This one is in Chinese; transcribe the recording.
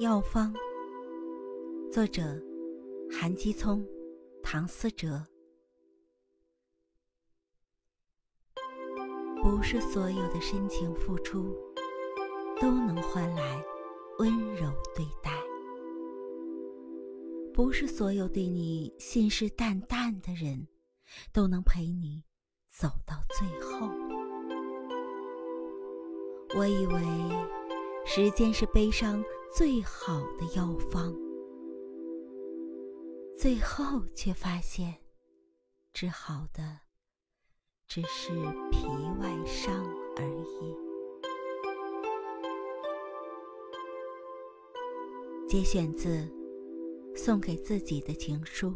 药方，作者：韩基聪、唐思哲。不是所有的深情付出都能换来温柔对待，不是所有对你信誓旦旦的人都能陪你走到最后。我以为时间是悲伤最好的药方，最后却发现治好的只是皮外伤而已。节选自《送给自己的情书》。